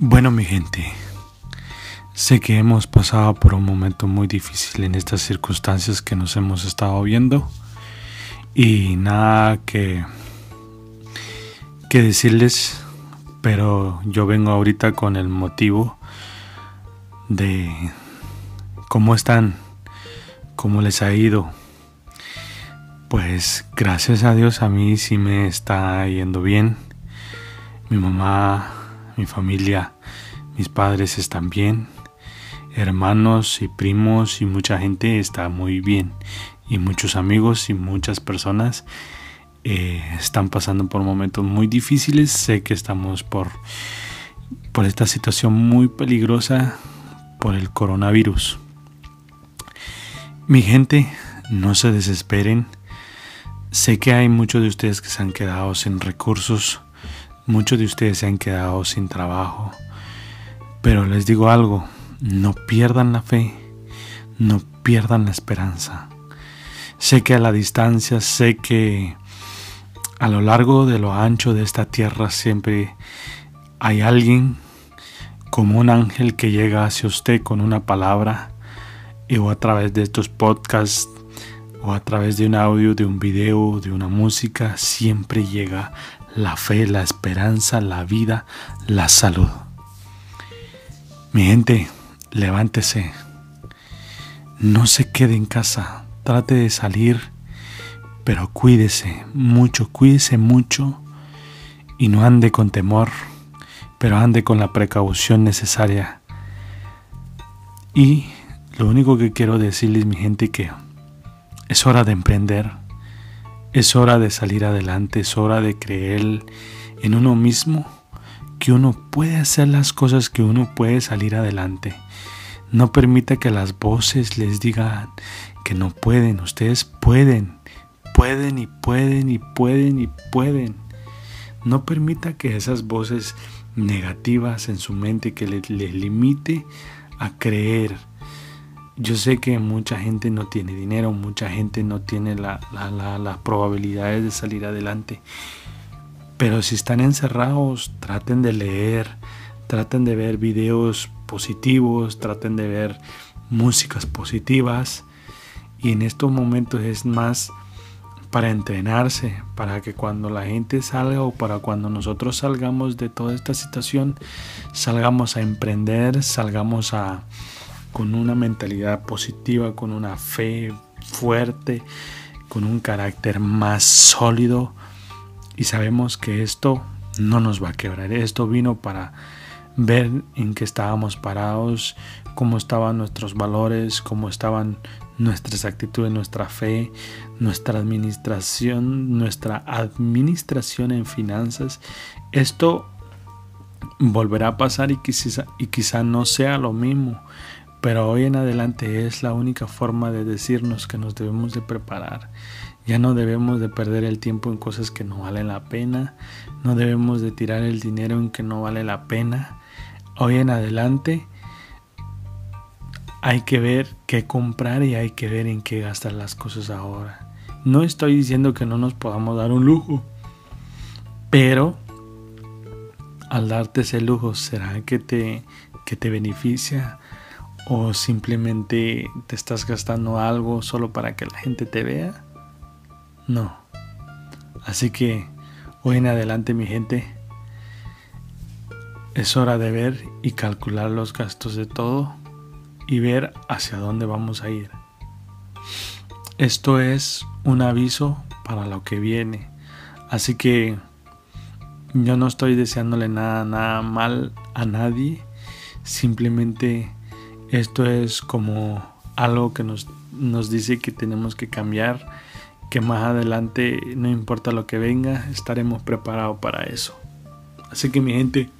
Bueno, mi gente, sé que hemos pasado por un momento muy difícil en estas circunstancias que nos hemos estado viendo y nada que, que decirles, pero yo vengo ahorita con el motivo de cómo están, cómo les ha ido. Pues gracias a Dios a mí sí me está yendo bien. Mi mamá mi familia, mis padres están bien, hermanos y primos y mucha gente está muy bien y muchos amigos y muchas personas eh, están pasando por momentos muy difíciles. Sé que estamos por, por esta situación muy peligrosa por el coronavirus. Mi gente, no se desesperen. Sé que hay muchos de ustedes que se han quedado sin recursos Muchos de ustedes se han quedado sin trabajo, pero les digo algo, no pierdan la fe, no pierdan la esperanza. Sé que a la distancia, sé que a lo largo de lo ancho de esta tierra siempre hay alguien como un ángel que llega hacia usted con una palabra y o a través de estos podcasts o a través de un audio, de un video, de una música, siempre llega la fe, la esperanza, la vida, la salud. Mi gente, levántese. No se quede en casa. Trate de salir, pero cuídese mucho, cuídese mucho y no ande con temor, pero ande con la precaución necesaria. Y lo único que quiero decirles, mi gente, que es hora de emprender es hora de salir adelante, es hora de creer en uno mismo, que uno puede hacer las cosas, que uno puede salir adelante. No permita que las voces les digan que no pueden, ustedes pueden, pueden y pueden y pueden y pueden. No permita que esas voces negativas en su mente que les, limite a creer yo sé que mucha gente no tiene dinero, mucha gente no tiene las probabilidades de salir adelante. Pero si están encerrados, traten de leer, traten de ver videos positivos, traten de ver músicas positivas. Y en estos momentos es más para entrenarse, para que cuando la gente salga o para cuando nosotros salgamos de toda esta situación, salgamos a emprender, salgamos a, con una mentalidad positiva, con una fe fuerte, con un carácter más sólido y sabemos que esto no nos va a quebrar. Esto vino para ver en qué estábamos parados, cómo estaban nuestros valores, cómo estaban nuestras actitudes, nuestra fe, nuestra administración, nuestra administración en finanzas. Esto volverá a pasar y quizá, y quizá no sea lo mismo, pero hoy en adelante es la única forma de decirnos que nos debemos de preparar. Ya no debemos de perder el tiempo en cosas que no valen la pena. No debemos de tirar el dinero en que no vale la pena. Hoy en adelante hay que ver qué comprar y hay que ver en qué gastar las cosas ahora. No estoy diciendo que no nos podamos dar un lujo, pero al darte ese lujo, ¿será que te, que te beneficia? O simplemente te estás gastando algo solo para que la gente te vea. No. Así que hoy en adelante mi gente es hora de ver y calcular los gastos de todo y ver hacia dónde vamos a ir. Esto es un aviso para lo que viene. Así que yo no estoy deseándole nada, nada mal a nadie. Simplemente esto es como algo que nos, nos dice que tenemos que cambiar, que más adelante, no importa lo que venga, estaremos preparados para eso. Así que mi gente,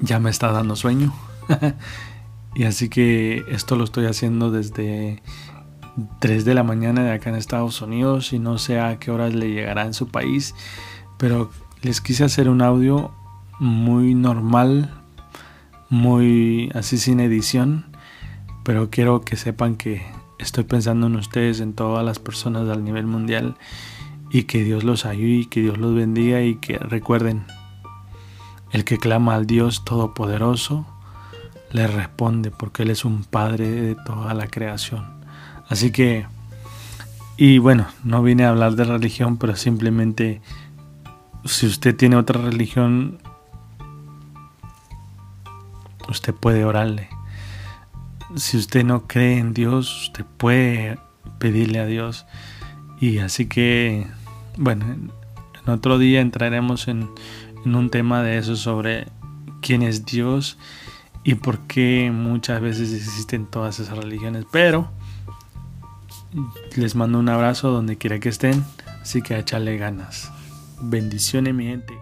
ya me está dando sueño. y así que esto lo estoy haciendo desde 3 de la mañana de acá en Estados Unidos y no sé a qué horas le llegará en su país. Pero les quise hacer un audio muy normal, muy así sin edición, pero quiero que sepan que estoy pensando en ustedes, en todas las personas al nivel mundial y que Dios los ayude y que Dios los bendiga y que recuerden, El que clama al Dios Todopoderoso le responde porque Él es un Padre de toda la creación. Así que, y bueno, no vine a hablar de religión, pero simplemente si usted tiene otra religión, usted puede orarle. Si usted no cree en Dios, usted puede pedirle a Dios. Y así que, bueno, en otro día entraremos en, un tema de eso sobre quién es Dios y por qué muchas veces existen todas esas religiones. Pero les mando un abrazo donde quiera que estén, así que a echarle ganas. Bendiciones mi gente.